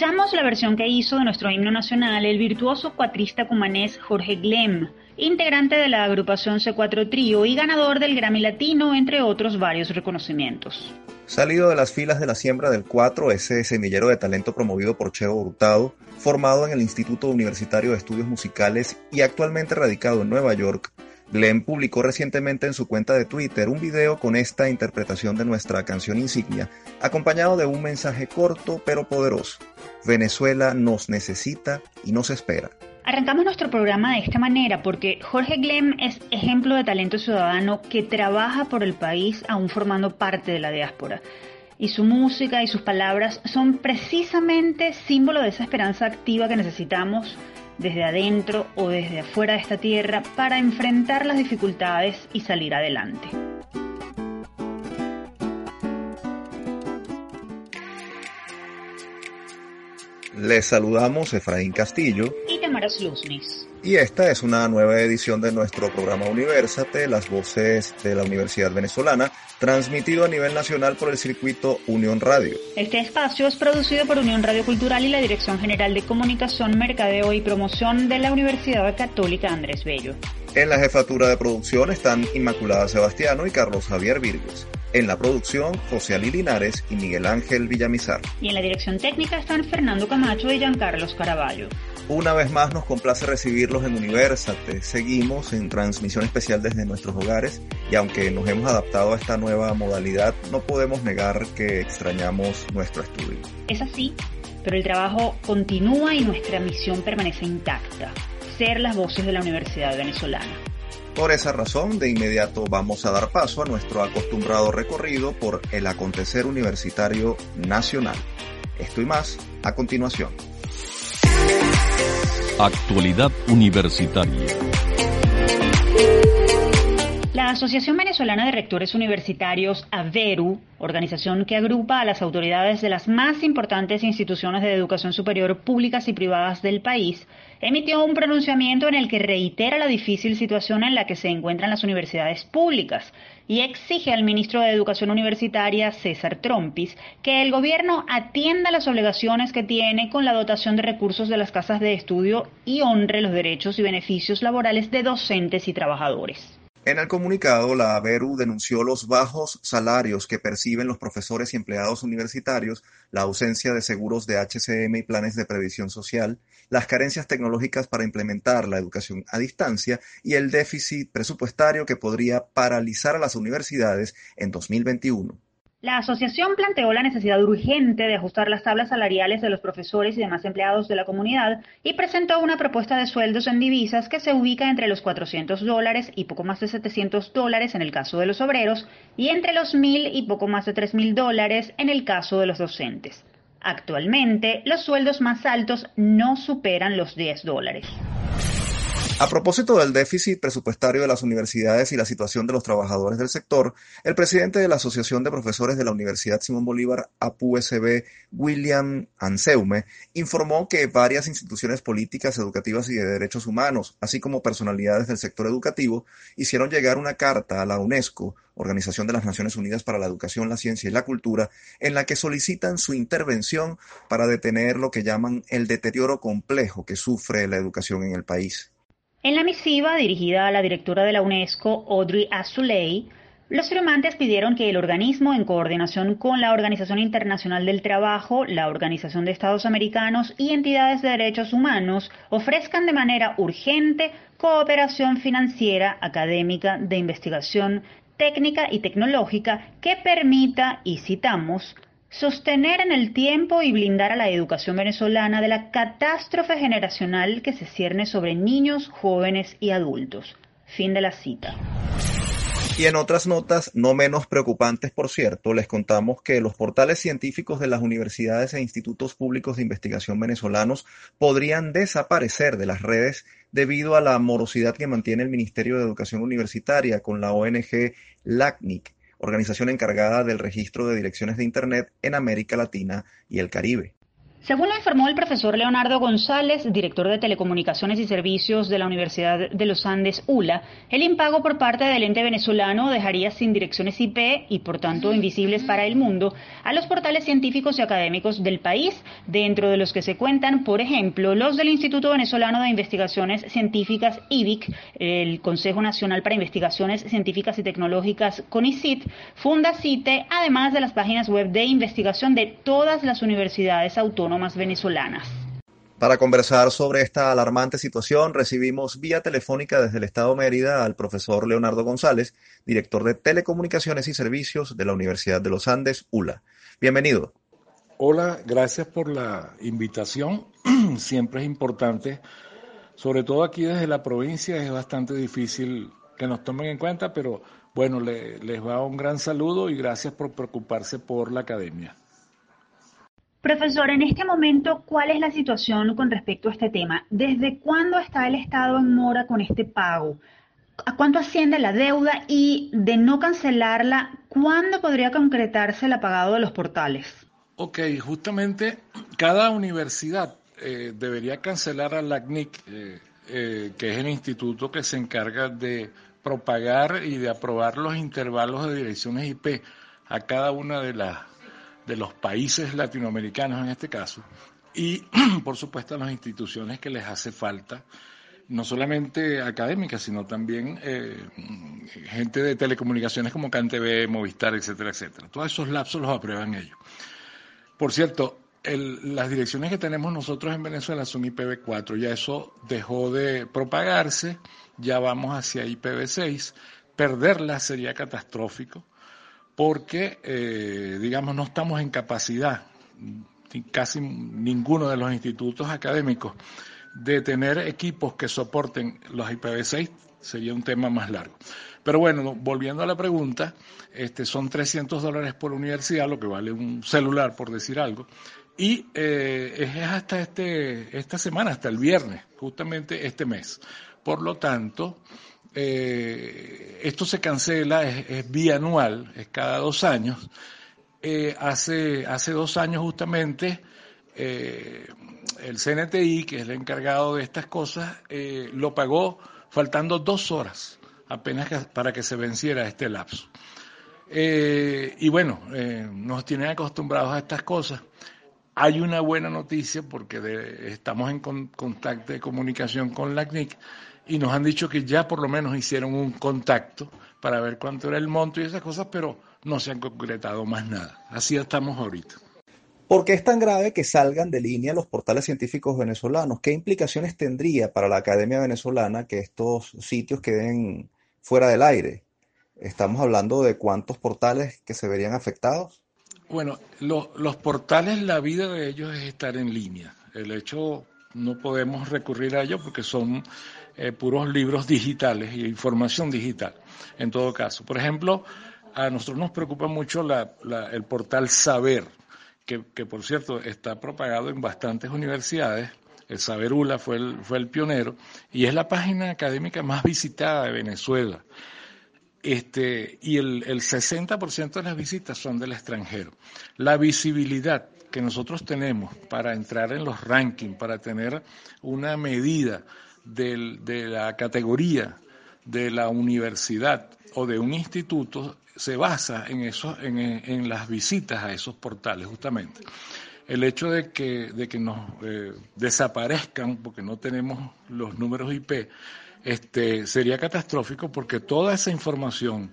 Escuchamos la versión que hizo de nuestro himno nacional el virtuoso cuatrista cumanés Jorge Glem, integrante de la agrupación C4 Trío y ganador del Grammy Latino, entre otros varios reconocimientos. Salido de las filas de la siembra del 4, ese semillero de talento promovido por Cheo Hurtado, formado en el Instituto Universitario de Estudios Musicales y actualmente radicado en Nueva York, Glenn publicó recientemente en su cuenta de Twitter un video con esta interpretación de nuestra canción insignia, acompañado de un mensaje corto pero poderoso. Venezuela nos necesita y nos espera. Arrancamos nuestro programa de esta manera porque Jorge Glem es ejemplo de talento ciudadano que trabaja por el país aún formando parte de la diáspora. Y su música y sus palabras son precisamente símbolo de esa esperanza activa que necesitamos desde adentro o desde afuera de esta tierra para enfrentar las dificultades y salir adelante. Les saludamos Efraín Castillo y Tamara Sluznis. Y esta es una nueva edición de nuestro programa Universate, las voces de la Universidad Venezolana, transmitido a nivel nacional por el circuito Unión Radio. Este espacio es producido por Unión Radio Cultural y la Dirección General de Comunicación, Mercadeo y Promoción de la Universidad Católica Andrés Bello. En la jefatura de producción están Inmaculada Sebastiano y Carlos Javier Virgues. En la producción, José Ali Linares y Miguel Ángel Villamizar. Y en la dirección técnica están Fernando Camacho y Giancarlos Caraballo. Una vez más nos complace recibirlos en Universate. Seguimos en transmisión especial desde nuestros hogares y aunque nos hemos adaptado a esta nueva modalidad, no podemos negar que extrañamos nuestro estudio. Es así, pero el trabajo continúa y nuestra misión permanece intacta, ser las voces de la Universidad Venezolana. Por esa razón, de inmediato vamos a dar paso a nuestro acostumbrado recorrido por el acontecer universitario nacional. Esto y más a continuación. Actualidad Universitaria. La Asociación Venezolana de Rectores Universitarios, AVERU, organización que agrupa a las autoridades de las más importantes instituciones de educación superior públicas y privadas del país, emitió un pronunciamiento en el que reitera la difícil situación en la que se encuentran las universidades públicas y exige al ministro de Educación Universitaria, César Trompis, que el gobierno atienda las obligaciones que tiene con la dotación de recursos de las casas de estudio y honre los derechos y beneficios laborales de docentes y trabajadores. En el comunicado, la ABERU denunció los bajos salarios que perciben los profesores y empleados universitarios, la ausencia de seguros de HCM y planes de previsión social, las carencias tecnológicas para implementar la educación a distancia y el déficit presupuestario que podría paralizar a las universidades en 2021. La asociación planteó la necesidad urgente de ajustar las tablas salariales de los profesores y demás empleados de la comunidad y presentó una propuesta de sueldos en divisas que se ubica entre los 400 dólares y poco más de 700 dólares en el caso de los obreros y entre los 1.000 y poco más de 3.000 dólares en el caso de los docentes. Actualmente, los sueldos más altos no superan los 10 dólares. A propósito del déficit presupuestario de las universidades y la situación de los trabajadores del sector, el presidente de la Asociación de Profesores de la Universidad Simón Bolívar, APUSB, William Anseume, informó que varias instituciones políticas, educativas y de derechos humanos, así como personalidades del sector educativo, hicieron llegar una carta a la UNESCO, Organización de las Naciones Unidas para la Educación, la Ciencia y la Cultura, en la que solicitan su intervención para detener lo que llaman el deterioro complejo que sufre la educación en el país. En la misiva dirigida a la directora de la UNESCO, Audrey Azoulay, los firmantes pidieron que el organismo, en coordinación con la Organización Internacional del Trabajo, la Organización de Estados Americanos y entidades de derechos humanos, ofrezcan de manera urgente cooperación financiera, académica, de investigación, técnica y tecnológica que permita, y citamos, sostener en el tiempo y blindar a la educación venezolana de la catástrofe generacional que se cierne sobre niños, jóvenes y adultos. Fin de la cita. Y en otras notas, no menos preocupantes por cierto, les contamos que los portales científicos de las universidades e institutos públicos de investigación venezolanos podrían desaparecer de las redes debido a la morosidad que mantiene el Ministerio de Educación Universitaria con la ONG LACNIC, organización encargada del registro de direcciones de Internet en América Latina y el Caribe. Según lo informó el profesor Leonardo González, director de Telecomunicaciones y Servicios de la Universidad de los Andes, ULA, el impago por parte del ente venezolano dejaría sin direcciones IP y por tanto invisibles para el mundo a los portales científicos y académicos del país, dentro de los que se cuentan, por ejemplo, los del Instituto Venezolano de Investigaciones Científicas IBIC, el Consejo Nacional para Investigaciones Científicas y Tecnológicas CONICIT, Fundacite, además de las páginas web de investigación de todas las universidades autónomas venezolanas. Para conversar sobre esta alarmante situación, recibimos vía telefónica desde el Estado Mérida al profesor Leonardo González, director de Telecomunicaciones y Servicios de la Universidad de los Andes, ULA. Bienvenido. Hola, gracias por la invitación. Siempre es importante, sobre todo aquí desde la provincia, es bastante difícil que nos tomen en cuenta, pero bueno, les va un gran saludo y gracias por preocuparse por la academia. Profesor, en este momento, ¿cuál es la situación con respecto a este tema? ¿Desde cuándo está el Estado en mora con este pago? ¿A cuánto asciende la deuda? Y de no cancelarla, ¿cuándo podría concretarse el apagado de los portales? Ok, justamente cada universidad eh, debería cancelar a la eh, eh, que es el instituto que se encarga de propagar y de aprobar los intervalos de direcciones IP a cada una de las de los países latinoamericanos en este caso, y por supuesto a las instituciones que les hace falta, no solamente académicas, sino también eh, gente de telecomunicaciones como CanTV, Movistar, etcétera, etcétera. Todos esos lapsos los aprueban ellos. Por cierto, las direcciones que tenemos nosotros en Venezuela son IPv4, ya eso dejó de propagarse, ya vamos hacia IPv6, perderlas sería catastrófico porque, eh, digamos, no estamos en capacidad, casi ninguno de los institutos académicos, de tener equipos que soporten los IPv6 sería un tema más largo. Pero bueno, volviendo a la pregunta, este, son 300 dólares por universidad, lo que vale un celular, por decir algo, y eh, es hasta este, esta semana, hasta el viernes, justamente este mes. Por lo tanto, eh, esto se cancela, es, bianual, es cada dos años. Eh, hace, hace dos años justamente eh, el CNTI, que es el encargado de estas cosas, lo pagó faltando dos horas apenas para que se venciera este lapso. y bueno, nos tienen acostumbrados a estas cosas. Hay una buena noticia porque estamos en contacto de comunicación con la CNIC y nos han dicho que ya por lo menos hicieron un contacto para ver cuánto era el monto y esas cosas, pero no se han concretado más nada. Así estamos ahorita. ¿Por qué es tan grave que salgan de línea los portales científicos venezolanos? ¿Qué implicaciones tendría para la Academia Venezolana que estos sitios queden fuera del aire? ¿Estamos hablando de cuántos portales que se verían afectados? Bueno, los portales, la vida de ellos es estar en línea. El hecho, no podemos recurrir a ellos porque son eh, puros libros digitales y información digital, en todo caso. Por ejemplo, a nosotros nos preocupa mucho el portal Saber, que, por cierto está propagado en bastantes universidades. El Saber ULA fue el, fue el pionero y es la página académica más visitada de Venezuela. Este, y el, el 60% de las visitas son del extranjero. La visibilidad que nosotros tenemos para entrar en los rankings, para tener una medida de la categoría de la universidad o de un instituto se basa en, eso, en, las visitas a esos portales, justamente. El hecho de que, de que nos eh, desaparezcan porque no tenemos los números IP este, sería catastrófico porque toda esa información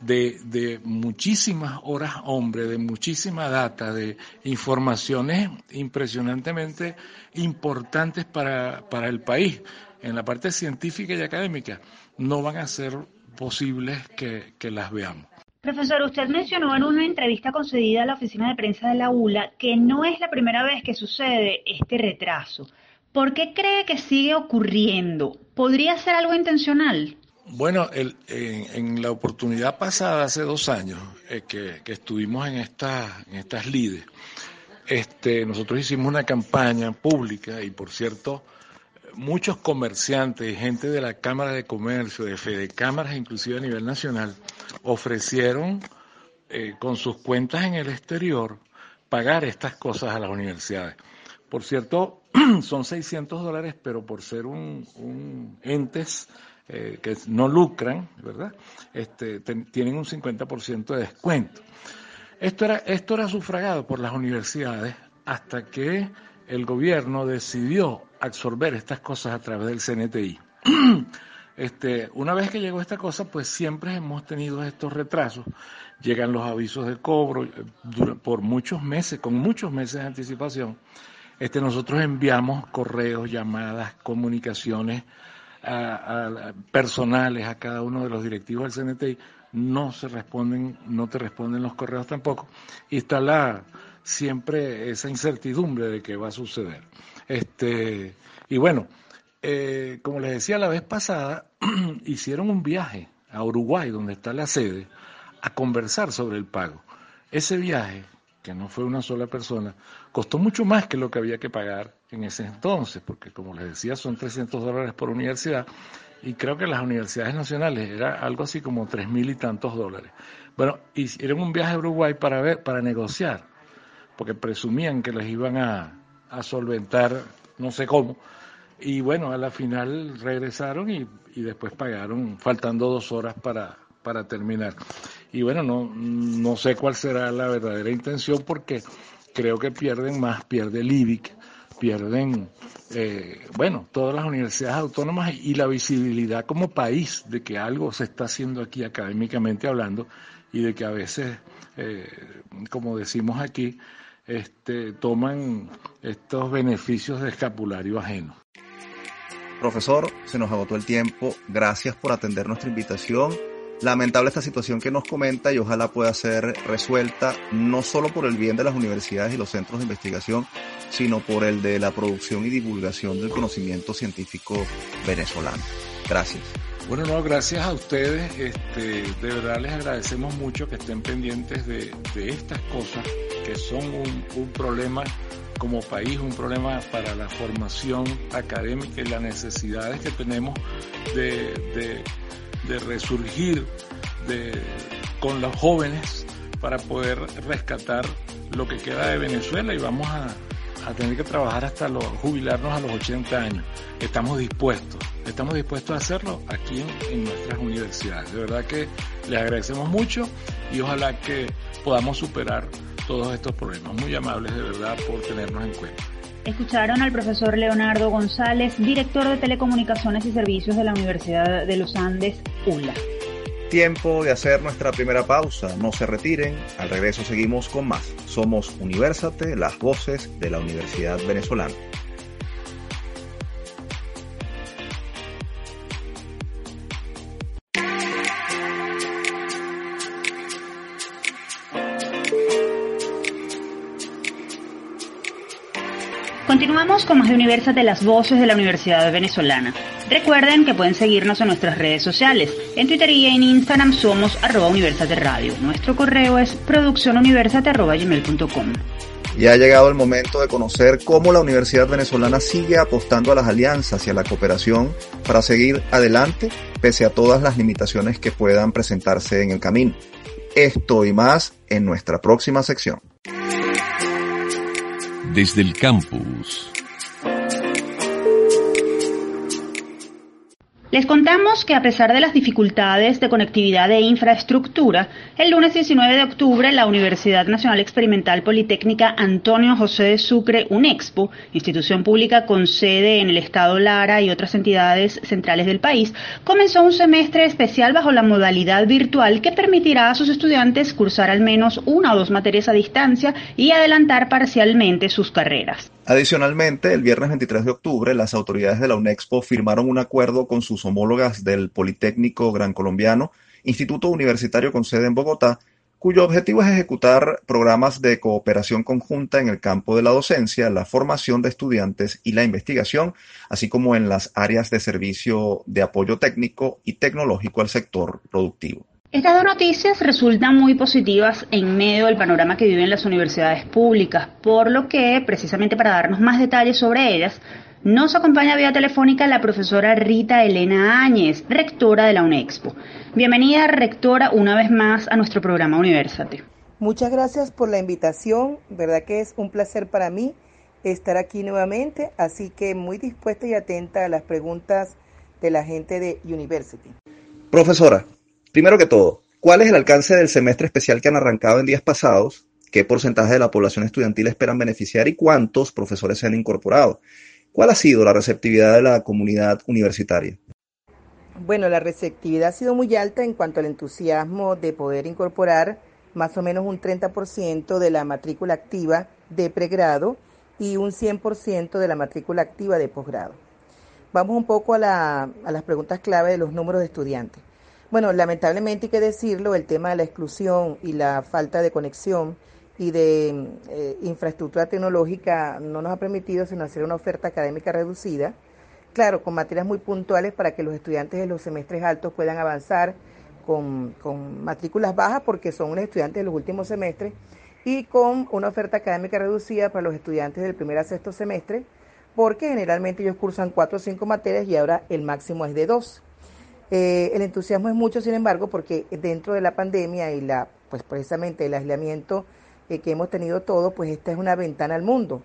de, de muchísimas horas hombre, de muchísima data, de informaciones impresionantemente importantes para, para el país en la parte científica y académica no van a ser posibles que, las veamos. Profesor, usted mencionó en una entrevista concedida a la oficina de prensa de la ULA que no es la primera vez que sucede este retraso. ¿Por qué cree que sigue ocurriendo? ¿Podría ser algo intencional? Bueno, en, la oportunidad pasada, hace dos años, eh, que, estuvimos en, esta, en estas lides, este, nosotros hicimos una campaña pública y, por cierto, muchos comerciantes y gente de la Cámara de Comercio, de Fede Cámaras, inclusive a nivel nacional, ofrecieron eh, con sus cuentas en el exterior pagar estas cosas a las universidades. por cierto, son 600 dólares, pero por ser un, entes eh, que no lucran, ¿verdad? Este, tienen un 50% de descuento. Esto era, esto era sufragado por las universidades hasta que el gobierno decidió absorber estas cosas a través del CNTI. Este, una vez que llegó esta cosa, pues siempre hemos tenido estos retrasos. Llegan los avisos de cobro eh, por muchos meses, con muchos meses de anticipación. Este, nosotros enviamos correos, llamadas, comunicaciones personales a cada uno de los directivos del CNTI. No se responden, no te responden los correos tampoco. Y está la, siempre esa incertidumbre de qué va a suceder. Este, y bueno, eh, como les decía la vez pasada, hicieron un viaje a Uruguay, donde está la sede, a conversar sobre el pago. Ese viaje, que no fue una sola persona, costó mucho más que lo que había que pagar en ese entonces, porque como les decía, son 300 dólares por universidad, y creo que las universidades nacionales era algo así como tres mil y tantos dólares. Bueno, hicieron un viaje a Uruguay para ver, para negociar porque presumían que les iban a, solventar no sé cómo. Y bueno, a la final regresaron y, después pagaron, faltando dos horas para, terminar. Y bueno, no, no sé cuál será la verdadera intención porque creo que pierden más, pierde el pierden, eh, bueno, todas las universidades autónomas y la visibilidad como país de que algo se está haciendo aquí académicamente hablando y de que a veces, eh, como decimos aquí, este, toman estos beneficios de escapulario ajeno. Profesor, se nos agotó el tiempo. Gracias por atender nuestra invitación. Lamentable esta situación que nos comenta y ojalá pueda ser resuelta no solo por el bien de las universidades y los centros de investigación, sino por el de la producción y divulgación del conocimiento científico venezolano. Gracias. Bueno, no, gracias a ustedes. Este, de verdad les agradecemos mucho que estén pendientes de, de estas cosas que son un, problema como país, un problema para la formación académica y las necesidades que tenemos de, resurgir con los jóvenes para poder rescatar lo que queda de Venezuela y vamos a, tener que trabajar hasta los, jubilarnos a los 80 años. Estamos dispuestos, estamos dispuestos a hacerlo aquí en nuestras universidades. De verdad que les agradecemos mucho y ojalá que podamos superar todos estos problemas. Muy amables de verdad por tenernos en cuenta. Escucharon al profesor Leonardo González, director de Telecomunicaciones y Servicios de la Universidad de los Andes, ULA. Tiempo de hacer nuestra primera pausa. No se retiren. Al regreso seguimos con más. Somos Universate, las voces de la Universidad Venezolana. Continuamos con más de Universate, las voces de la Universidad Venezolana. Recuerden que pueden seguirnos en nuestras redes sociales. En Twitter y en Instagram somos arroba. Nuestro correo es produccionuniversate.gmail.com. Y ha llegado el momento de conocer cómo la Universidad Venezolana sigue apostando a las alianzas y a la cooperación para seguir adelante pese a todas las limitaciones que puedan presentarse en el camino. Esto y más en nuestra próxima sección desde el campus. Les contamos que a pesar de las dificultades de conectividad e infraestructura, el lunes 19 de octubre la Universidad Nacional Experimental Politécnica Antonio José de Sucre UNEXPO, institución pública con sede en el estado Lara y otras entidades centrales del país, comenzó un semestre especial bajo la modalidad virtual que permitirá a sus estudiantes cursar al menos una o dos materias a distancia y adelantar parcialmente sus carreras. Adicionalmente, el viernes 23 de octubre, las autoridades de la UNEXPO firmaron un acuerdo con sus homólogas del Politécnico Gran Colombiano, instituto universitario con sede en Bogotá, cuyo objetivo es ejecutar programas de cooperación conjunta en el campo de la docencia, la formación de estudiantes y la investigación, así como en las áreas de servicio de apoyo técnico y tecnológico al sector productivo. Estas dos noticias resultan muy positivas en medio del panorama que viven las universidades públicas, por lo que, precisamente para darnos más detalles sobre ellas, nos acompaña vía telefónica la profesora Rita Elena Áñez, rectora de la UNEXPO. Bienvenida, rectora, una vez más a nuestro programa Universate. Muchas gracias por la invitación, verdad que es un placer para mí estar aquí nuevamente, así que muy dispuesta y atenta a las preguntas de la gente de University. Profesora, primero que todo, ¿cuál es el alcance del semestre especial que han arrancado en días pasados? ¿Qué porcentaje de la población estudiantil esperan beneficiar y cuántos profesores se han incorporado? ¿Cuál ha sido la receptividad de la comunidad universitaria? Bueno, la receptividad ha sido muy alta en cuanto al entusiasmo de poder incorporar más o menos un 30% de la matrícula activa de pregrado y un 100% de la matrícula activa de posgrado. Vamos un poco a, las preguntas clave de los números de estudiantes. Bueno, lamentablemente hay que decirlo, el tema de la exclusión y la falta de conexión y de eh, infraestructura tecnológica no nos ha permitido sino hacer una oferta académica reducida claro, con materias muy puntuales para que los estudiantes de los semestres altos puedan avanzar con, matrículas bajas porque son unos estudiantes de los últimos semestres y con una oferta académica reducida para los estudiantes del primer a sexto semestre porque generalmente ellos cursan cuatro o cinco materias y ahora el máximo es de dos. Eh, el entusiasmo es mucho, sin embargo, porque dentro de la pandemia y la, pues precisamente el aislamiento eh, que hemos tenido todos, pues esta es una ventana al mundo.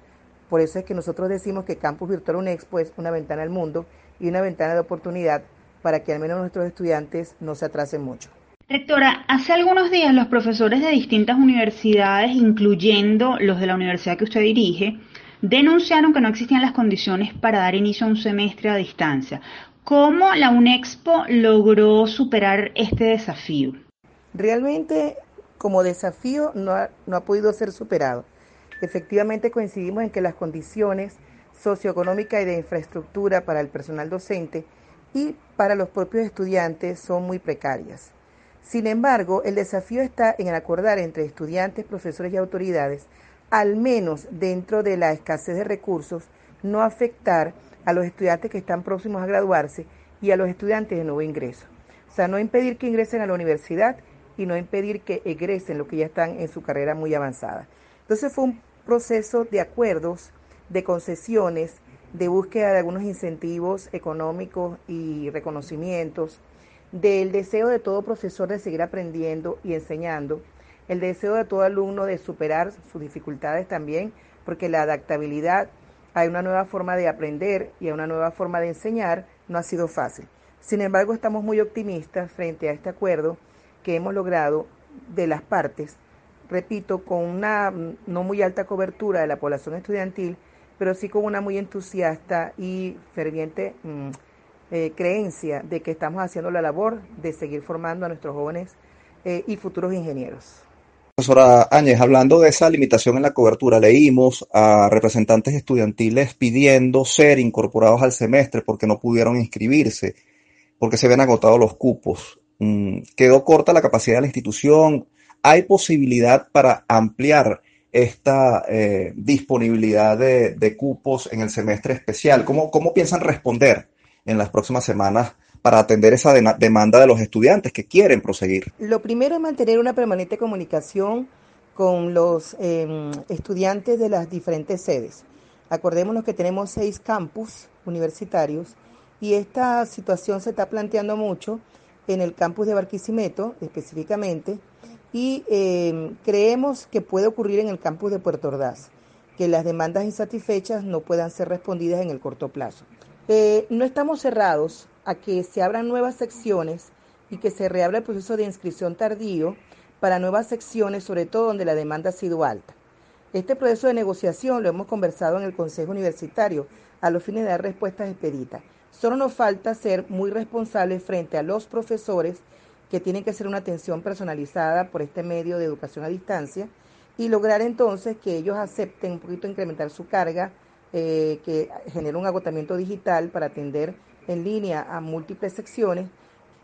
Por eso es que nosotros decimos que Campus Virtual UNEXPO es una ventana al mundo y una ventana de oportunidad para que al menos nuestros estudiantes no se atrasen mucho. Rectora, hace algunos días los profesores de distintas universidades, incluyendo los de la universidad que usted dirige, denunciaron que no existían las condiciones para dar inicio a un semestre a distancia. ¿Cómo la UNEXPO logró superar este desafío? Realmente, como desafío, no ha, no ha podido ser superado efectivamente coincidimos en que las condiciones socioeconómicas y de infraestructura para el personal docente y para los propios estudiantes son muy precarias. Sin embargo, el desafío está en acordar entre estudiantes, profesores y autoridades, al menos dentro de la escasez de recursos, no afectar a los estudiantes que están próximos a graduarse y a los estudiantes de nuevo ingreso. O sea, no impedir que ingresen a la universidad y no impedir que egresen los que ya están en su carrera muy avanzada. Entonces fue un proceso de acuerdos, de concesiones, de búsqueda de algunos incentivos económicos y reconocimientos, del deseo de todo profesor de seguir aprendiendo y enseñando, el deseo de todo alumno de superar sus dificultades también, porque la adaptabilidad a una nueva forma de aprender y a una nueva forma de enseñar no ha sido fácil. Sin embargo, estamos muy optimistas frente a este acuerdo que hemos logrado de las partes repito, con una no muy alta cobertura de la población estudiantil, pero sí con una muy entusiasta y ferviente mm, eh, creencia de que estamos haciendo la labor de seguir formando a nuestros jóvenes eh, y futuros ingenieros. Profesora Áñez, hablando de esa limitación en la cobertura, leímos a representantes estudiantiles pidiendo ser incorporados al semestre porque no pudieron inscribirse, porque se ven agotados los cupos. Mm, quedó corta la capacidad de la institución, ¿Hay posibilidad para ampliar esta eh, disponibilidad de, cupos en el semestre especial? ¿Cómo, ¿Cómo, piensan responder en las próximas semanas para atender esa demanda de los estudiantes que quieren proseguir? Lo primero es mantener una permanente comunicación con los em, estudiantes de las diferentes sedes. Acordémonos que tenemos seis campus universitarios y esta situación se está planteando mucho en el campus de Barquisimeto específicamente y em, creemos que puede ocurrir en el campus de Puerto Ordaz, que las demandas insatisfechas no puedan ser respondidas en el corto plazo. Eh, no estamos cerrados a que se abran nuevas secciones y que se reabra el proceso de inscripción tardío para nuevas secciones, sobre todo donde la demanda ha sido alta. Este proceso de negociación lo hemos conversado en el Consejo Universitario a los fines de dar respuestas expeditas. Solo nos falta ser muy responsables frente a los profesores que tienen que hacer una atención personalizada por este medio de educación a distancia y lograr entonces que ellos acepten un poquito incrementar su carga, eh, que genere un agotamiento digital para atender en línea a múltiples secciones.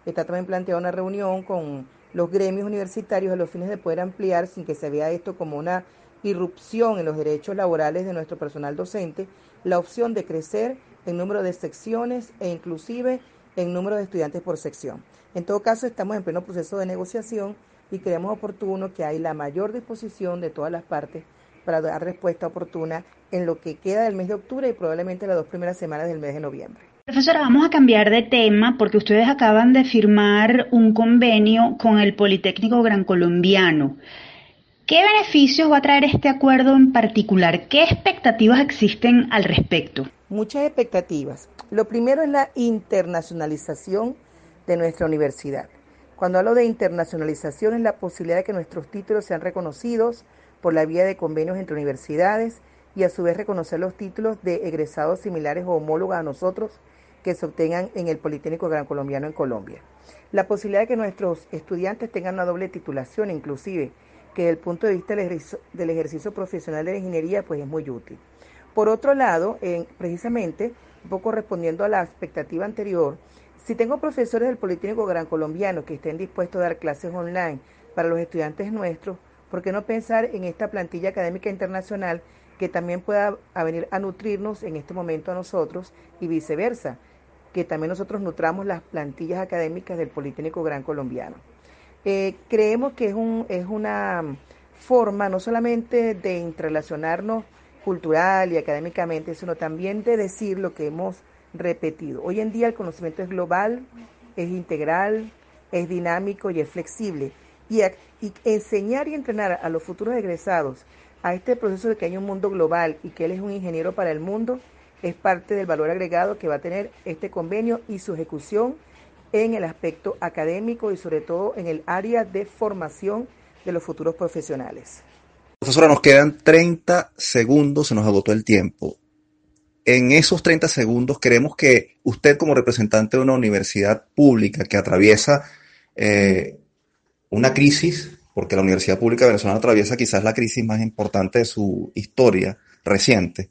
Está también planteada una reunión con los gremios universitarios a los fines de poder ampliar sin que se vea esto como una irrupción en los derechos laborales de nuestro personal docente, la opción de crecer en número de secciones e inclusive en número de estudiantes por sección. En todo caso, estamos en pleno proceso de negociación y creemos oportuno que hay la mayor disposición de todas las partes para dar respuesta oportuna en lo que queda del mes de octubre y probablemente las dos primeras semanas del mes de noviembre. Profesora, vamos a cambiar de tema porque ustedes acaban de firmar un convenio con el Politécnico Gran Colombiano. ¿Qué beneficios va a traer este acuerdo en particular? ¿Qué expectativas existen al respecto? Muchas expectativas. Lo primero es la internacionalización de nuestra universidad. Cuando hablo de internacionalización es la posibilidad de que nuestros títulos sean reconocidos por la vía de convenios entre universidades y a su vez reconocer los títulos de egresados similares o homólogos a nosotros que se obtengan en el Politécnico Gran Colombiano en Colombia. La posibilidad de que nuestros estudiantes tengan una doble titulación, inclusive, que desde el punto de vista del ejercicio, profesional de la ingeniería, pues es muy útil. Por otro lado, precisamente, un poco respondiendo a la expectativa anterior, si tengo profesores del Politécnico Gran Colombiano que estén dispuestos a dar clases online para los estudiantes nuestros, ¿por qué no pensar en esta plantilla académica internacional que también pueda venir a nutrirnos en este momento a nosotros y viceversa, que también nosotros nutramos las plantillas académicas del Politécnico Gran Colombiano? Eh, creemos que es, un, es una forma no solamente de interrelacionarnos cultural y académicamente, sino también de decir lo que hemos repetido. Hoy en día el conocimiento es global, es integral, es dinámico y es flexible. Y, enseñar y entrenar a los futuros egresados a este proceso de que hay un mundo global y que él es un ingeniero para el mundo es parte del valor agregado que va a tener este convenio y su ejecución en el aspecto académico y sobre todo en el área de formación de los futuros profesionales. Profesora, nos quedan 30 segundos, se nos agotó el tiempo en esos 30 segundos queremos que usted como representante de una universidad pública que atraviesa eh, una crisis, porque la Universidad Pública Venezolana atraviesa quizás la crisis más importante de su historia reciente,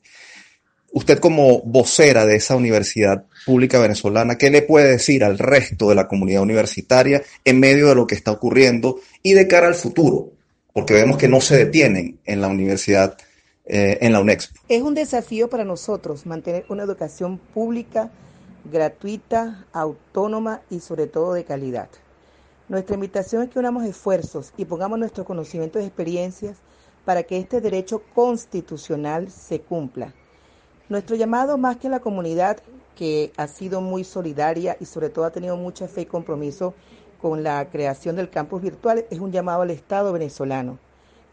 usted como vocera de esa universidad pública venezolana, ¿qué le puede decir al resto de la comunidad universitaria en medio de lo que está ocurriendo y de cara al futuro? Porque vemos que no se detienen en la universidad eh, en la UNEXPO. Es un desafío para nosotros mantener una educación pública, gratuita, autónoma y sobre todo de calidad. Nuestra invitación es que unamos esfuerzos y pongamos nuestros conocimientos y experiencias para que este derecho constitucional se cumpla. Nuestro llamado más que a la comunidad que ha sido muy solidaria y sobre todo ha tenido mucha fe y compromiso con la creación del campus virtual es un llamado al Estado venezolano.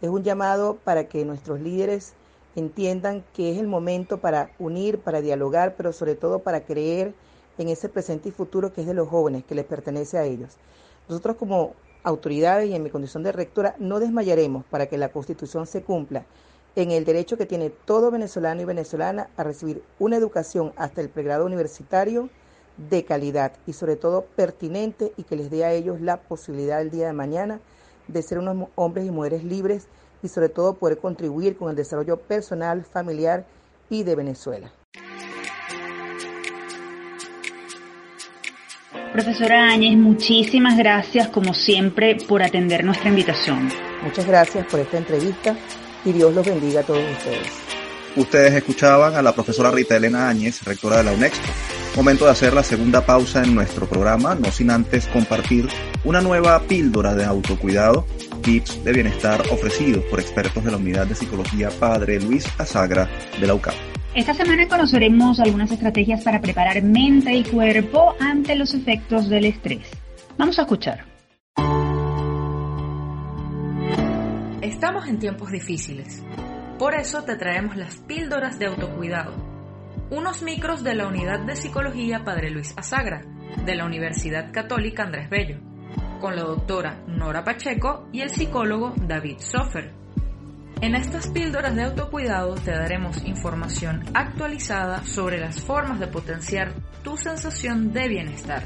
Es un llamado para que nuestros líderes entiendan que es el momento para unir, para dialogar, pero sobre todo para creer en ese presente y futuro que es de los jóvenes, que les pertenece a ellos. Nosotros como autoridades y en mi condición de rectora no desmayaremos para que la Constitución se cumpla en el derecho que tiene todo venezolano y venezolana a recibir una educación hasta el pregrado universitario de calidad y sobre todo pertinente y que les dé a ellos la posibilidad el día de mañana de ser unos hombres y mujeres libres y sobre todo poder contribuir con el desarrollo personal, familiar y de Venezuela. Profesora Áñez, muchísimas gracias como siempre por atender nuestra invitación. Muchas gracias por esta entrevista y Dios los bendiga a todos ustedes. Ustedes escuchaban a la profesora Rita Elena Áñez, rectora de la UNEXPO. Momento de hacer la segunda pausa en nuestro programa, no sin antes compartir una nueva píldora de autocuidado tips de bienestar ofrecidos por expertos de la Unidad de Psicología Padre Luis Azagra de la UCAP. Esta semana conoceremos algunas estrategias para preparar mente y cuerpo ante los efectos del estrés. Vamos a escuchar. Estamos en tiempos difíciles. Por eso te traemos las píldoras de autocuidado. Unos micros de la Unidad de Psicología Padre Luis Azagra, de la Universidad Católica Andrés Bello con la doctora Nora Pacheco y el psicólogo David Sofer. En estas píldoras de autocuidado te daremos información actualizada sobre las formas de potenciar tu sensación de bienestar.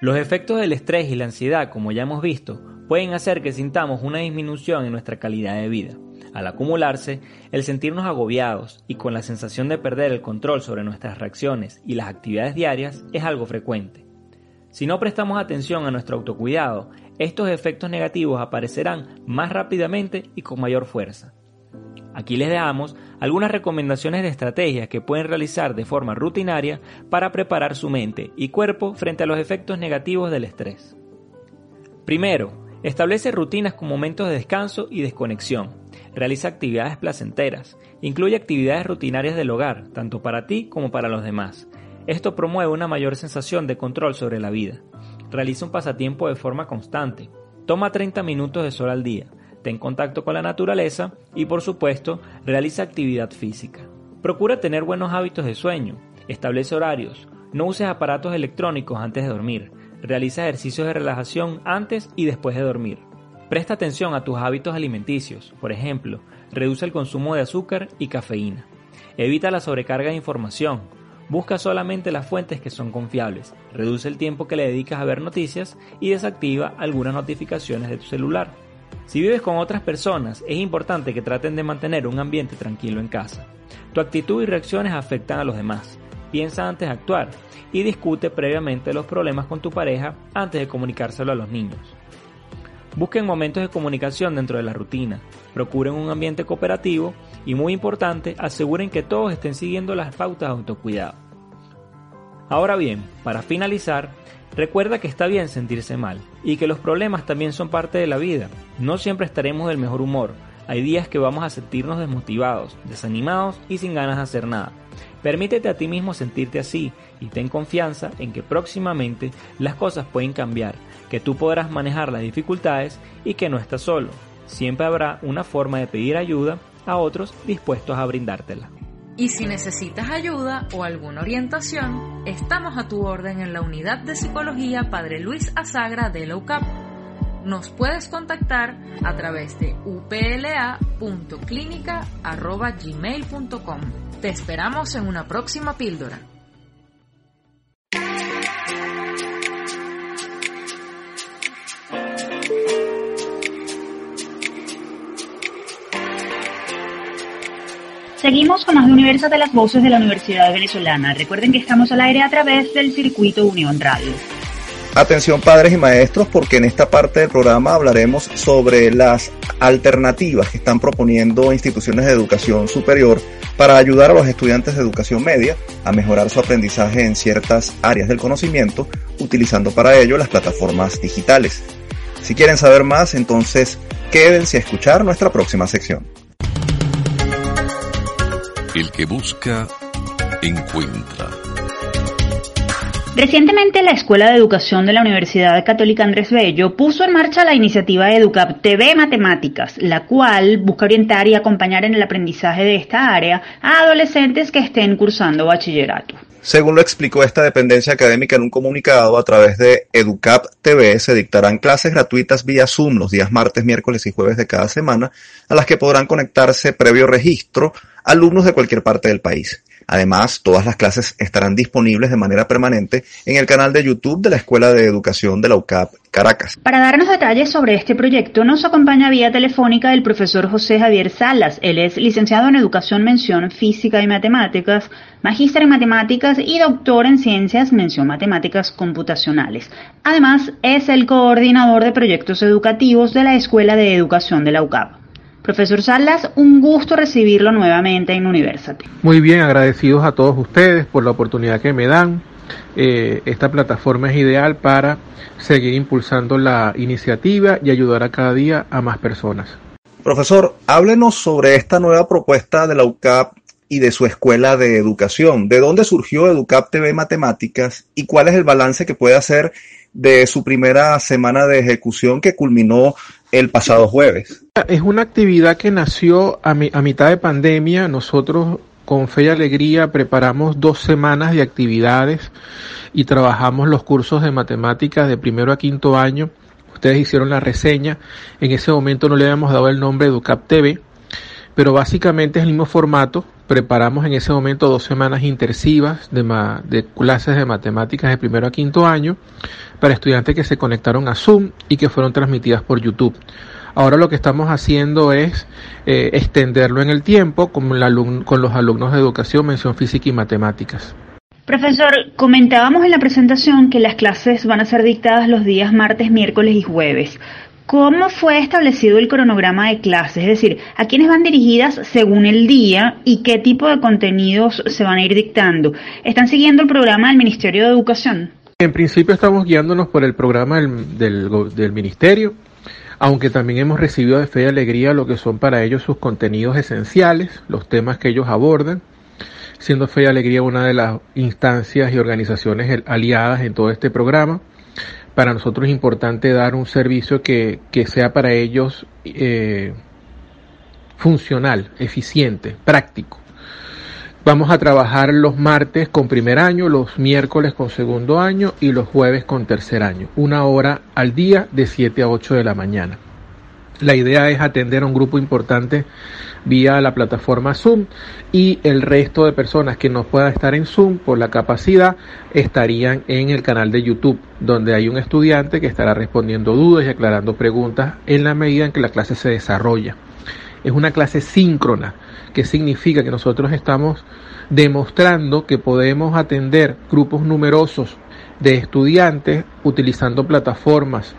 Los efectos del estrés y la ansiedad, como ya hemos visto, pueden hacer que sintamos una disminución en nuestra calidad de vida. Al acumularse, el sentirnos agobiados y con la sensación de perder el control sobre nuestras reacciones y las actividades diarias es algo frecuente. Si no prestamos atención a nuestro autocuidado, estos efectos negativos aparecerán más rápidamente y con mayor fuerza. Aquí les damos algunas recomendaciones de estrategias que pueden realizar de forma rutinaria para preparar su mente y cuerpo frente a los efectos negativos del estrés. Primero, establece rutinas con momentos de descanso y desconexión. Realiza actividades placenteras. Incluye actividades rutinarias del hogar, tanto para ti como para los demás. Esto promueve una mayor sensación de control sobre la vida. Realiza un pasatiempo de forma constante. Toma 30 minutos de sol al día. ten contacto con la naturaleza y por supuesto realiza actividad física. Procura tener buenos hábitos de sueño, establece horarios, no uses aparatos electrónicos antes de dormir, realiza ejercicios de relajación antes y después de dormir. Presta atención a tus hábitos alimenticios, por ejemplo, reduce el consumo de azúcar y cafeína. Evita la sobrecarga de información. Busca solamente las fuentes que son confiables. Reduce el tiempo que le dedicas a ver noticias y desactiva algunas notificaciones de tu celular. Si vives con otras personas, es importante que traten de mantener un ambiente tranquilo en casa. Tu actitud y reacciones afectan a los demás. Piensa antes de actuar y discute previamente los problemas con tu pareja antes de comunicárselo a los niños. Busquen momentos de comunicación dentro de la rutina, procuren un ambiente cooperativo y muy importante, aseguren que todos estén siguiendo las pautas de autocuidado. Ahora bien, para finalizar, recuerda que está bien sentirse mal y que los problemas también son parte de la vida. No siempre estaremos del mejor humor, hay días que vamos a sentirnos desmotivados, desanimados y sin ganas de hacer nada. Permítete a ti mismo sentirte así y ten confianza en que próximamente las cosas pueden cambiar, que tú podrás manejar las dificultades y que no estás solo. Siempre habrá una forma de pedir ayuda a otros dispuestos a brindártela. Y si necesitas ayuda o alguna orientación, estamos a tu orden en la unidad de psicología Padre Luis Azagra de la UCAP. Nos puedes contactar a través de upla.clinica.gmail.com. Te esperamos en una próxima píldora. Seguimos con más de Universo de las Voces de la Universidad Venezolana. Recuerden que estamos al aire a través del circuito Unión Radio. Atención padres y maestros porque en esta parte del programa hablaremos sobre las alternativas que están proponiendo instituciones de educación superior para ayudar a los estudiantes de educación media a mejorar su aprendizaje en ciertas áreas del conocimiento, utilizando para ello las plataformas digitales. Si quieren saber más, entonces quédense a escuchar nuestra próxima sección. El que busca, encuentra. Recientemente la Escuela de Educación de la Universidad Católica Andrés Bello puso en marcha la iniciativa Educap TV Matemáticas, la cual busca orientar y acompañar en el aprendizaje de esta área a adolescentes que estén cursando bachillerato. Según lo explicó esta dependencia académica en un comunicado, a través de Educap TV se dictarán clases gratuitas vía Zoom los días martes, miércoles y jueves de cada semana, a las que podrán conectarse previo registro alumnos de cualquier parte del país. Además, todas las clases estarán disponibles de manera permanente en el canal de YouTube de la Escuela de Educación de la UCAP Caracas. Para darnos detalles sobre este proyecto, nos acompaña vía telefónica el profesor José Javier Salas. Él es licenciado en Educación Mención Física y Matemáticas, magíster en Matemáticas y doctor en Ciencias Mención Matemáticas Computacionales. Además, es el coordinador de proyectos educativos de la Escuela de Educación de la UCAP. Profesor Salas, un gusto recibirlo nuevamente en University. Muy bien, agradecidos a todos ustedes por la oportunidad que me dan. Eh, esta plataforma es ideal para seguir impulsando la iniciativa y ayudar a cada día a más personas. Profesor, háblenos sobre esta nueva propuesta de la UCAP y de su escuela de educación. ¿De dónde surgió Educap TV Matemáticas y cuál es el balance que puede hacer de su primera semana de ejecución que culminó el pasado jueves. Es una actividad que nació a, mitad de pandemia. Nosotros con Fe y Alegría preparamos dos semanas de actividades y trabajamos los cursos de matemáticas de primero a quinto año. Ustedes hicieron la reseña. En ese momento no le habíamos dado el nombre Educap TV, pero básicamente es el mismo formato. Preparamos en ese momento dos semanas intensivas de clases de matemáticas de primero a quinto año para estudiantes que se conectaron a Zoom y que fueron transmitidas por YouTube. Ahora lo que estamos haciendo es eh, extenderlo en el tiempo con, con los alumnos de educación, mención física y matemáticas. Profesor, comentábamos en la presentación que las clases van a ser dictadas los días martes, miércoles y jueves. ¿Cómo fue establecido el cronograma de clases? Es decir, ¿a quiénes van dirigidas según el día y qué tipo de contenidos se van a ir dictando? ¿Están siguiendo el programa del Ministerio de Educación? En principio estamos guiándonos por el programa del, Ministerio, aunque también hemos recibido de fe y alegría lo que son para ellos sus contenidos esenciales, los temas que ellos abordan, siendo fe y alegría una de las instancias y organizaciones aliadas en todo este programa. para nosotros es importante dar un servicio que, que sea para ellos eh, funcional, eficiente, práctico. Vamos a trabajar los martes con primer año, los miércoles con segundo año y los jueves con tercer año. Una hora al día de 7 a 8 de la mañana. La idea es atender a un grupo importante vía la plataforma Zoom y el resto de personas que no puedan estar en Zoom por la capacidad estarían en el canal de YouTube, donde hay un estudiante que estará respondiendo dudas y aclarando preguntas en la medida en que la clase se desarrolla. Es una clase síncrona, que significa que nosotros estamos demostrando que podemos atender grupos numerosos de estudiantes utilizando plataformas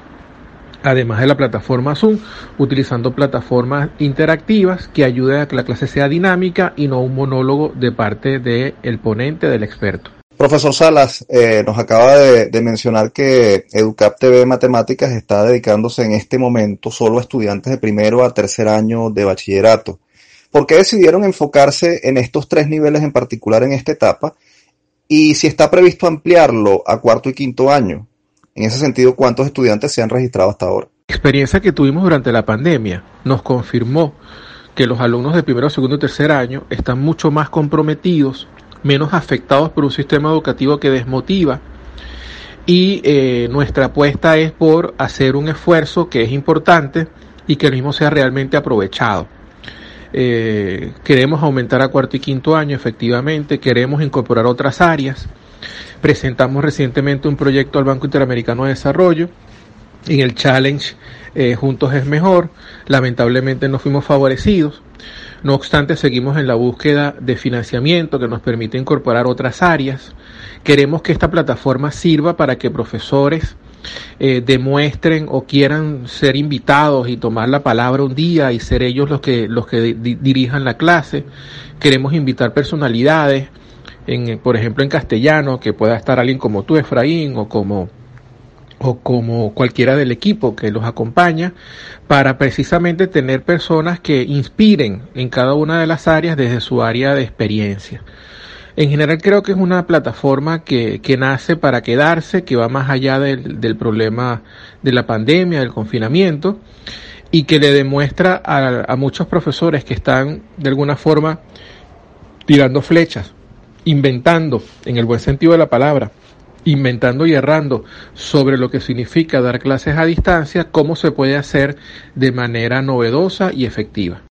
además de la plataforma Zoom, utilizando plataformas interactivas que ayuden a que la clase sea dinámica y no un monólogo de parte del ponente, del experto. Profesor Salas, eh, nos acaba de, de, mencionar que Educap TV Matemáticas está dedicándose en este momento solo a estudiantes de primero a tercer año de bachillerato. ¿Por qué decidieron enfocarse en estos tres niveles en particular en esta etapa? Y si está previsto ampliarlo a cuarto y quinto año. En ese sentido, ¿cuántos estudiantes se han registrado hasta ahora? La experiencia que tuvimos durante la pandemia nos confirmó que los alumnos de primero, segundo y tercer año están mucho más comprometidos, menos afectados por un sistema educativo que desmotiva y eh, nuestra apuesta es por hacer un esfuerzo que es importante y que el mismo sea realmente aprovechado. Eh, queremos aumentar a cuarto y quinto año, efectivamente, queremos incorporar otras áreas. Presentamos recientemente un proyecto al Banco Interamericano de Desarrollo. En el challenge eh, Juntos es Mejor. Lamentablemente no fuimos favorecidos. No obstante, seguimos en la búsqueda de financiamiento que nos permite incorporar otras áreas. Queremos que esta plataforma sirva para que profesores eh, demuestren o quieran ser invitados y tomar la palabra un día y ser ellos los que, los que di dirijan la clase. Queremos invitar personalidades, en, por ejemplo en castellano, que pueda estar alguien como tú, Efraín, o como o como cualquiera del equipo que los acompaña, para precisamente tener personas que inspiren en cada una de las áreas desde su área de experiencia. En general creo que es una plataforma que, que nace para quedarse, que va más allá del, del, problema de la pandemia, del confinamiento, y que le demuestra a, a muchos profesores que están de alguna forma tirando flechas, inventando, en el buen sentido de la palabra, inventando y errando sobre lo que significa dar clases a distancia, cómo se puede hacer de manera novedosa y efectiva.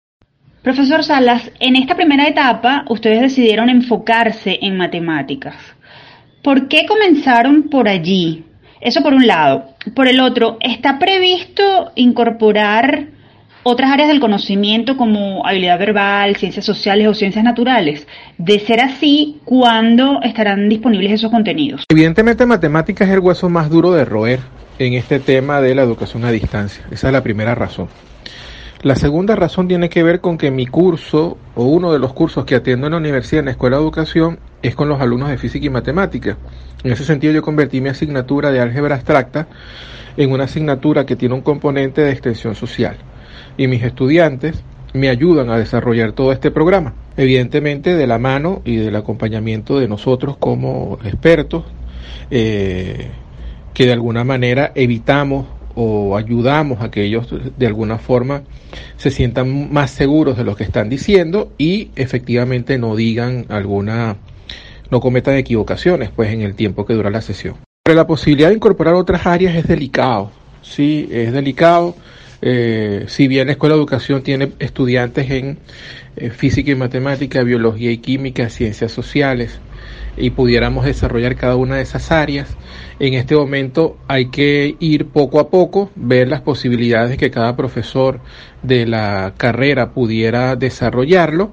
Profesor Salas, en esta primera etapa ustedes decidieron enfocarse en matemáticas. ¿Por qué comenzaron por allí? Eso por un lado. Por el otro, ¿está previsto incorporar otras áreas del conocimiento como habilidad verbal, ciencias sociales o ciencias naturales? De ser así, ¿cuándo estarán disponibles esos contenidos? Evidentemente, matemáticas es el hueso más duro de roer en este tema de la educación a distancia. Esa es la primera razón. La segunda razón tiene que ver con que mi curso o uno de los cursos que atiendo en la universidad, en la Escuela de Educación, es con los alumnos de física y matemática. En ese sentido yo convertí mi asignatura de álgebra abstracta en una asignatura que tiene un componente de extensión social. Y mis estudiantes me ayudan a desarrollar todo este programa. Evidentemente de la mano y del acompañamiento de nosotros como expertos, eh, que de alguna manera evitamos o ayudamos a que ellos de alguna forma se sientan más seguros de lo que están diciendo y efectivamente no digan alguna, no cometan equivocaciones pues en el tiempo que dura la sesión. Pero la posibilidad de incorporar otras áreas es delicado, sí, es delicado. Eh, si bien la Escuela de Educación tiene estudiantes en eh, física y matemática, biología y química, ciencias sociales, y pudiéramos desarrollar cada una de esas áreas. En este momento hay que ir poco a poco, ver las posibilidades de que cada profesor de la carrera pudiera desarrollarlo.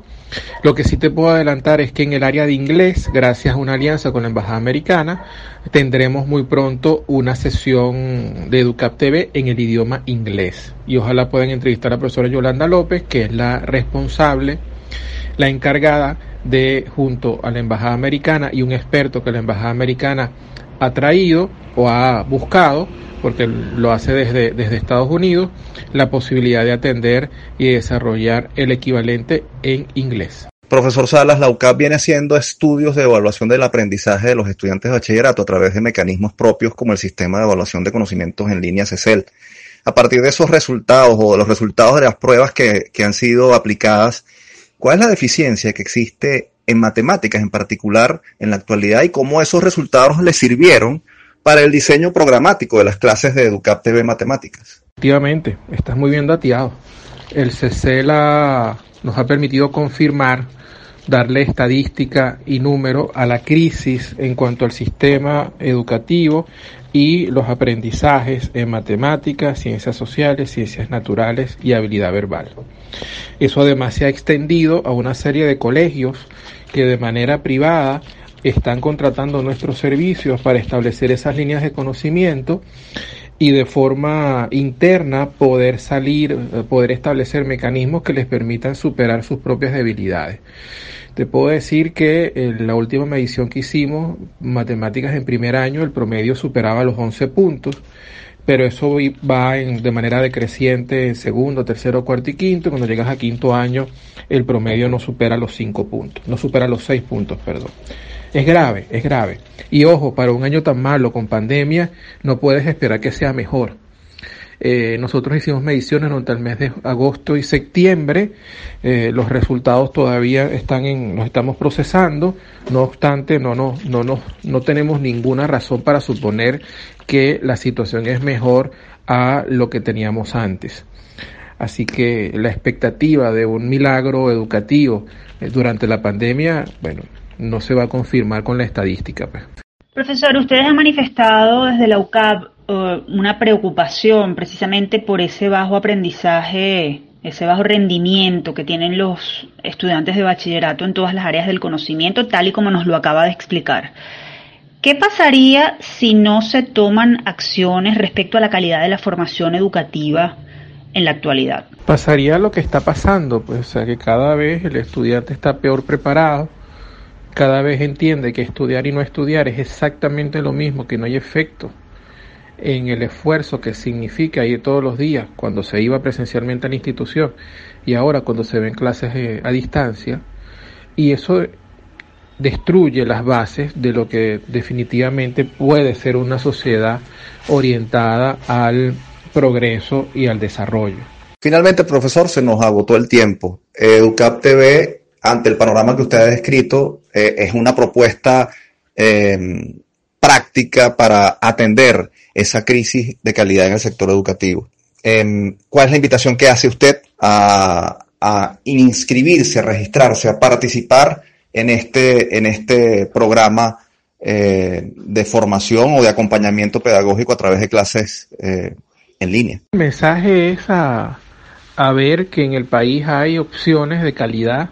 Lo que sí te puedo adelantar es que en el área de inglés, gracias a una alianza con la Embajada Americana, tendremos muy pronto una sesión de Educap TV en el idioma inglés. Y ojalá puedan entrevistar a la profesora Yolanda López, que es la responsable, la encargada de junto a la Embajada Americana y un experto que la Embajada Americana ha traído o ha buscado, porque lo hace desde, desde Estados Unidos, la posibilidad de atender y desarrollar el equivalente en inglés. Profesor Salas, la UCAP viene haciendo estudios de evaluación del aprendizaje de los estudiantes de bachillerato a través de mecanismos propios como el sistema de evaluación de conocimientos en línea CECEL. A partir de esos resultados o de los resultados de las pruebas que, que han sido aplicadas, ¿cuál es la deficiencia que existe en matemáticas en particular en la actualidad y cómo esos resultados le sirvieron para el diseño programático de las clases de EduCap TV Matemáticas? Efectivamente, estás muy bien dateado. El CECEL nos ha permitido confirmar darle estadística y número a la crisis en cuanto al sistema educativo y los aprendizajes en matemáticas, ciencias sociales, ciencias naturales y habilidad verbal. Eso además se ha extendido a una serie de colegios que de manera privada están contratando nuestros servicios para establecer esas líneas de conocimiento y de forma interna poder salir, poder establecer mecanismos que les permitan superar sus propias debilidades. Te puedo decir que en la última medición que hicimos, matemáticas en primer año, el promedio superaba los 11 puntos, pero eso va en, de manera decreciente en segundo, tercero, cuarto y quinto. Cuando llegas a quinto año, el promedio no supera los 5 puntos, no supera los 6 puntos, perdón. Es grave, es grave. Y ojo, para un año tan malo con pandemia, no puedes esperar que sea mejor. Eh, nosotros hicimos mediciones durante el mes de agosto y septiembre. Eh, los resultados todavía están en, los estamos procesando. No obstante, no, no, no, no, no tenemos ninguna razón para suponer que la situación es mejor a lo que teníamos antes. Así que la expectativa de un milagro educativo eh, durante la pandemia, bueno, no se va a confirmar con la estadística. Pues. Profesor, ustedes han manifestado desde la UCAP uh, una preocupación precisamente por ese bajo aprendizaje, ese bajo rendimiento que tienen los estudiantes de bachillerato en todas las áreas del conocimiento, tal y como nos lo acaba de explicar. ¿Qué pasaría si no se toman acciones respecto a la calidad de la formación educativa en la actualidad? Pasaría lo que está pasando, pues, o sea, que cada vez el estudiante está peor preparado, cada vez entiende que estudiar y no estudiar es exactamente lo mismo, que no hay efecto en el esfuerzo que significa ir todos los días cuando se iba presencialmente a la institución y ahora cuando se ven clases eh, a distancia y eso destruye las bases de lo que definitivamente puede ser una sociedad orientada al progreso y al desarrollo. Finalmente, profesor, se nos agotó el tiempo. Educap TV ante el panorama que usted ha descrito, eh, es una propuesta em, práctica para atender esa crisis de calidad en el sector educativo. Em, ¿Cuál es la invitación que hace usted a, inscribirse, a registrarse, a participar en este, en este programa eh, de formación o de acompañamiento pedagógico a través de clases eh, en línea? El mensaje es a, a ver que en el país hay opciones de calidad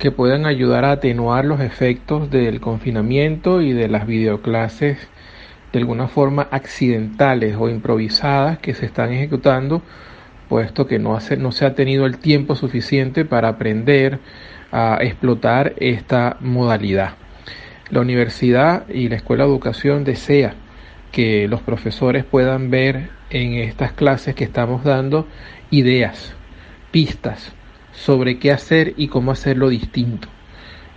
que puedan ayudar a atenuar los efectos del confinamiento y de las videoclases de alguna forma accidentales o improvisadas que se están ejecutando, puesto que no, no se ha tenido el tiempo suficiente para aprender a explotar esta modalidad. La universidad y la escuela de educación desea que los profesores puedan ver en estas clases que estamos dando ideas, pistas, sobre qué hacer y cómo hacerlo distinto.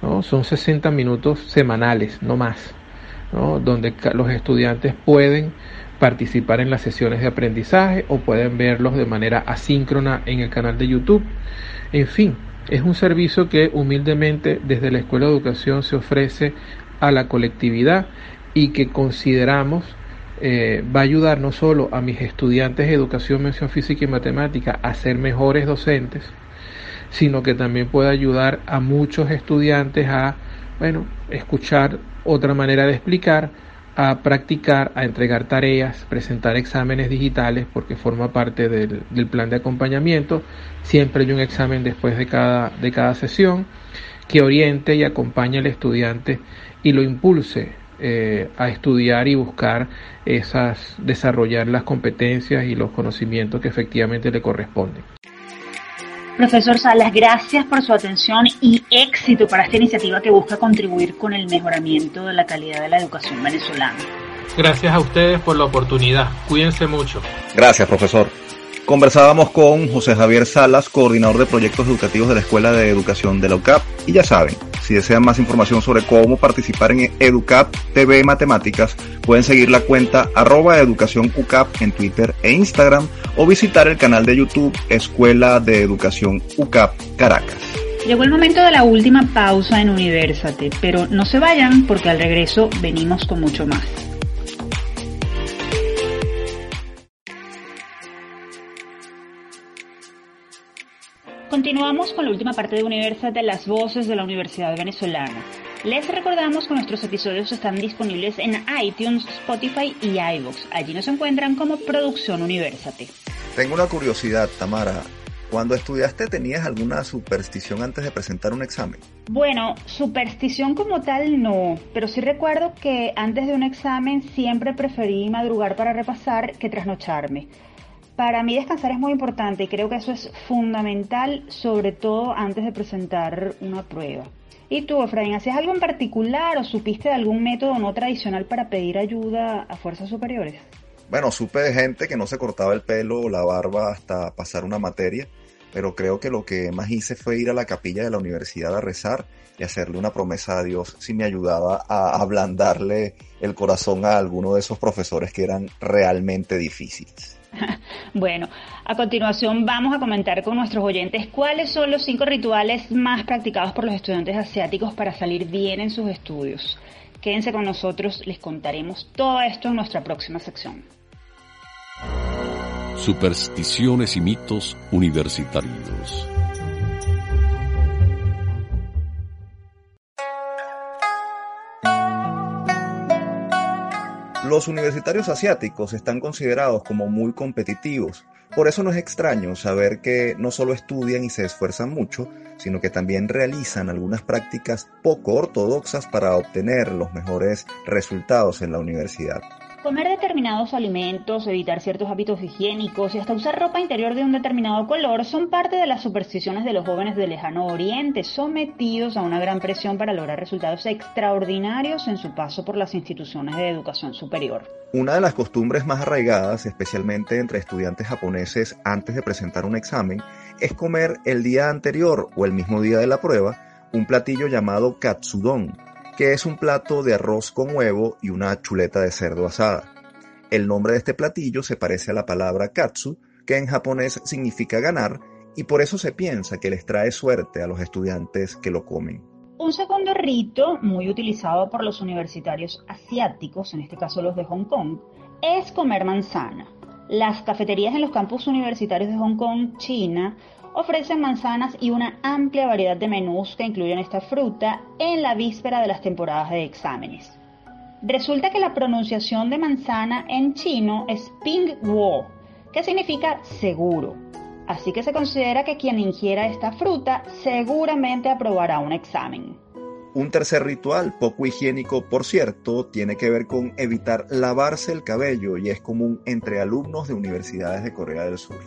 ¿no? Son 60 minutos semanales, no más, ¿no? donde los estudiantes pueden participar en las sesiones de aprendizaje o pueden verlos de manera asíncrona en el canal de YouTube. En fin, es un servicio que humildemente desde la Escuela de Educación se ofrece a la colectividad y que consideramos eh, va a ayudar no solo a mis estudiantes de educación, mención física y matemática a ser mejores docentes, sino que también puede ayudar a muchos estudiantes a, bueno, escuchar otra manera de explicar, a practicar, a entregar tareas, presentar exámenes digitales, porque forma parte del, plan de acompañamiento. Siempre hay un examen después de cada, de cada sesión que oriente y acompañe al estudiante y lo impulse eh, a estudiar y buscar esas, desarrollar las competencias y los conocimientos que efectivamente le corresponden. Profesor Salas, gracias por su atención y éxito para esta iniciativa que busca contribuir con el mejoramiento de la calidad de la educación venezolana. Gracias a ustedes por la oportunidad. Cuídense mucho. Gracias, profesor. Conversábamos con José Javier Salas, coordinador de proyectos educativos de la Escuela de Educación de la UCAP. Y ya saben, si desean más información sobre cómo participar en EduCap TV Matemáticas, pueden seguir la cuenta arroba educación UCAP en Twitter e Instagram o visitar el canal de YouTube Escuela de Educación UCAP Caracas. Llegó el momento de la última pausa en Universate, pero no se vayan porque al regreso venimos con mucho más. Continuamos con la última parte de Universate, las voces de la Universidad Venezolana. Les recordamos que nuestros episodios están disponibles en iTunes, Spotify y iVoox. Allí nos encuentran como Producción Universate. Tengo una curiosidad, Tamara. Cuando estudiaste, ¿tenías alguna superstición antes de presentar un examen? Bueno, superstición como tal no, pero sí recuerdo que antes de un examen siempre preferí madrugar para repasar que trasnocharme. Para mí descansar es muy importante y creo que eso es fundamental, sobre todo antes de presentar una prueba. ¿Y tú, Efraín, hacías algo en particular o supiste de algún método no tradicional para pedir ayuda a fuerzas superiores? Bueno, supe de gente que no se cortaba el pelo o la barba hasta pasar una materia pero creo que lo que más hice fue ir a la capilla de la universidad a rezar y hacerle una promesa a Dios si me ayudaba a ablandarle el corazón a alguno de esos profesores que eran realmente difíciles. Bueno, a continuación vamos a comentar con nuestros oyentes cuáles son los cinco rituales más practicados por los estudiantes asiáticos para salir bien en sus estudios. Quédense con nosotros, les contaremos todo esto en nuestra próxima sección. Supersticiones y mitos universitarios. Los universitarios asiáticos están considerados como muy competitivos. Por eso no es extraño saber que no solo estudian y se esfuerzan mucho, sino que también realizan algunas prácticas poco ortodoxas para obtener los mejores resultados en la universidad. Comer determinados alimentos, evitar ciertos hábitos higiénicos y hasta usar ropa interior de un determinado color son parte de las supersticiones de los jóvenes del lejano oriente, sometidos a una gran presión para lograr resultados extraordinarios en su paso por las instituciones de educación superior. Una de las costumbres más arraigadas, especialmente entre estudiantes japoneses antes de presentar un examen, es comer el día anterior o el mismo día de la prueba un platillo llamado katsudon, que es un plato de arroz con huevo y una chuleta de cerdo asada. El nombre de este platillo se parece a la palabra katsu, que en japonés significa ganar, y por eso se piensa que les trae suerte a los estudiantes que lo comen. Un segundo rito, muy utilizado por los universitarios asiáticos, en este caso los de Hong Kong, es comer manzana. Las cafeterías en los campus universitarios de Hong Kong, China, ofrecen manzanas y una amplia variedad de menús que incluyen esta fruta en la víspera de las temporadas de exámenes. Resulta que la pronunciación de manzana en chino es Ping Wo, que significa seguro. Así que se considera que quien ingiera esta fruta seguramente aprobará un examen. Un tercer ritual, poco higiénico por cierto, tiene que ver con evitar lavarse el cabello y es común entre alumnos de universidades de Corea del Sur.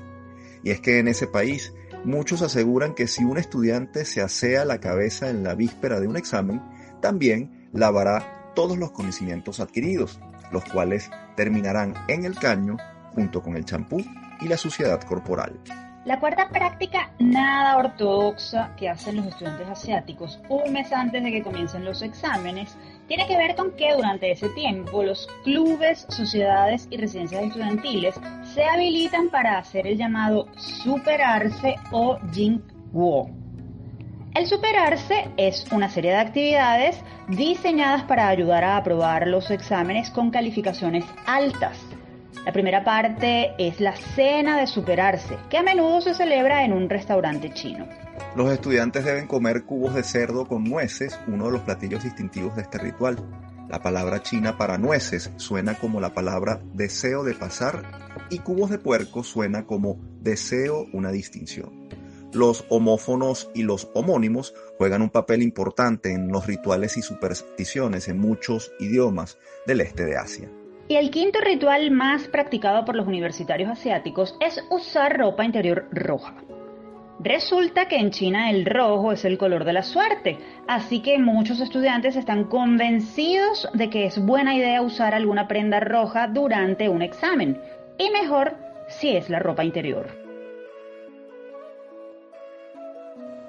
Y es que en ese país Muchos aseguran que si un estudiante se asea la cabeza en la víspera de un examen, también lavará todos los conocimientos adquiridos, los cuales terminarán en el caño junto con el champú y la suciedad corporal. La cuarta práctica nada ortodoxa que hacen los estudiantes asiáticos un mes antes de que comiencen los exámenes tiene que ver con que durante ese tiempo los clubes, sociedades y residencias estudiantiles se habilitan para hacer el llamado superarse o Wo. El superarse es una serie de actividades diseñadas para ayudar a aprobar los exámenes con calificaciones altas la primera parte es la cena de superarse, que a menudo se celebra en un restaurante chino. Los estudiantes deben comer cubos de cerdo con nueces, uno de los platillos distintivos de este ritual. La palabra china para nueces suena como la palabra deseo de pasar y cubos de puerco suena como deseo una distinción. Los homófonos y los homónimos juegan un papel importante en los rituales y supersticiones en muchos idiomas del este de Asia. Y el quinto ritual más practicado por los universitarios asiáticos es usar ropa interior roja. Resulta que en China el rojo es el color de la suerte, así que muchos estudiantes están convencidos de que es buena idea usar alguna prenda roja durante un examen, y mejor si es la ropa interior.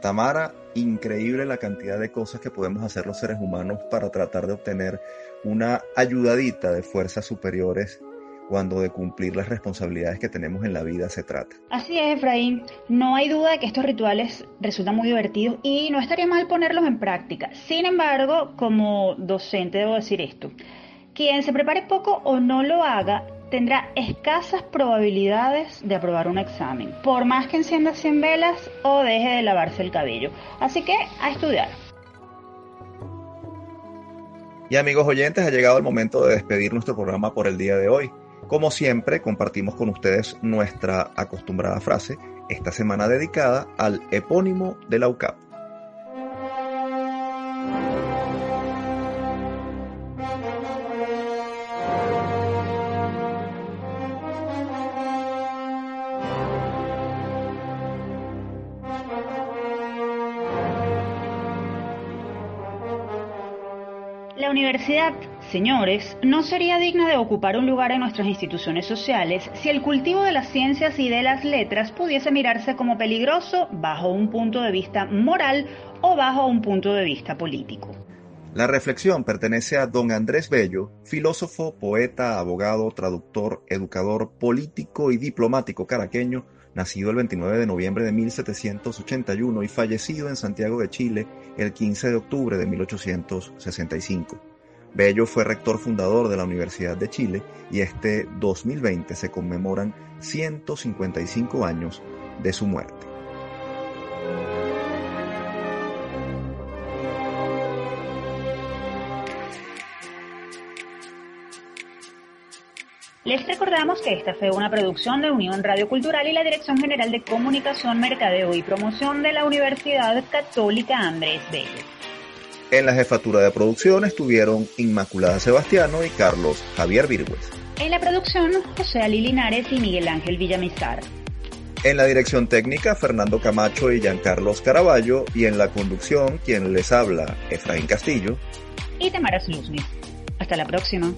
Tamara, increíble la cantidad de cosas que podemos hacer los seres humanos para tratar de obtener una ayudadita de fuerzas superiores cuando de cumplir las responsabilidades que tenemos en la vida se trata. Así es, Efraín. No hay duda de que estos rituales resultan muy divertidos y no estaría mal ponerlos en práctica. Sin embargo, como docente debo decir esto. Quien se prepare poco o no lo haga tendrá escasas probabilidades de aprobar un examen, por más que encienda 100 velas o deje de lavarse el cabello. Así que a estudiar. Y amigos oyentes, ha llegado el momento de despedir nuestro programa por el día de hoy. Como siempre, compartimos con ustedes nuestra acostumbrada frase, esta semana dedicada al epónimo de la UCAP. La universidad Señores, no sería digna de ocupar un lugar en nuestras instituciones sociales si el cultivo de las ciencias y de las letras pudiese mirarse como peligroso bajo un punto de vista moral o bajo un punto de vista político. La reflexión pertenece a don Andrés Bello, filósofo, poeta, abogado, traductor, educador, político y diplomático caraqueño, nacido el 29 de noviembre de 1781 y fallecido en Santiago de Chile el 15 de octubre de 1865. Bello fue rector fundador de la Universidad de Chile y este 2020 se conmemoran 155 años de su muerte. Les recordamos que esta fue una producción de Unión Radio Cultural y la Dirección General de Comunicación, Mercadeo y Promoción de la Universidad Católica Andrés Bello. En la jefatura de producción estuvieron Inmaculada Sebastiano y Carlos Javier Virgües. En la producción, José Ali Linares y Miguel Ángel Villamizar. En la dirección técnica, Fernando Camacho y Giancarlos Caraballo. Y en la conducción, quien les habla, Efraín Castillo. Y Tamara Sluzny. Hasta la próxima.